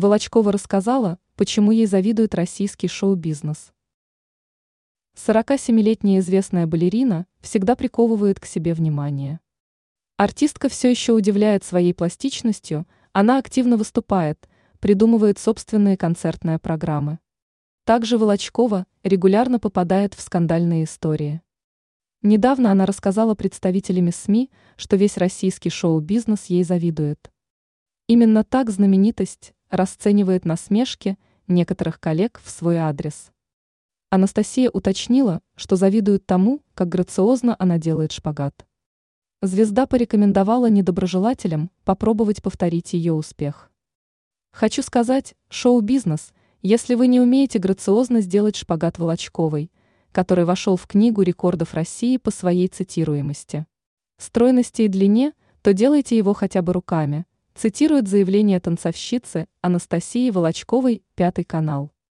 Волочкова рассказала, почему ей завидует российский шоу-бизнес. 47-летняя известная балерина всегда приковывает к себе внимание. Артистка все еще удивляет своей пластичностью, она активно выступает, придумывает собственные концертные программы. Также Волочкова регулярно попадает в скандальные истории. Недавно она рассказала представителями СМИ, что весь российский шоу-бизнес ей завидует. Именно так знаменитость расценивает насмешки некоторых коллег в свой адрес. Анастасия уточнила, что завидует тому, как грациозно она делает шпагат. Звезда порекомендовала недоброжелателям попробовать повторить ее успех. Хочу сказать, шоу-бизнес, если вы не умеете грациозно сделать шпагат Волочковой, который вошел в книгу рекордов России по своей цитируемости, стройности и длине, то делайте его хотя бы руками – цитирует заявление танцовщицы Анастасии Волочковой, Пятый канал.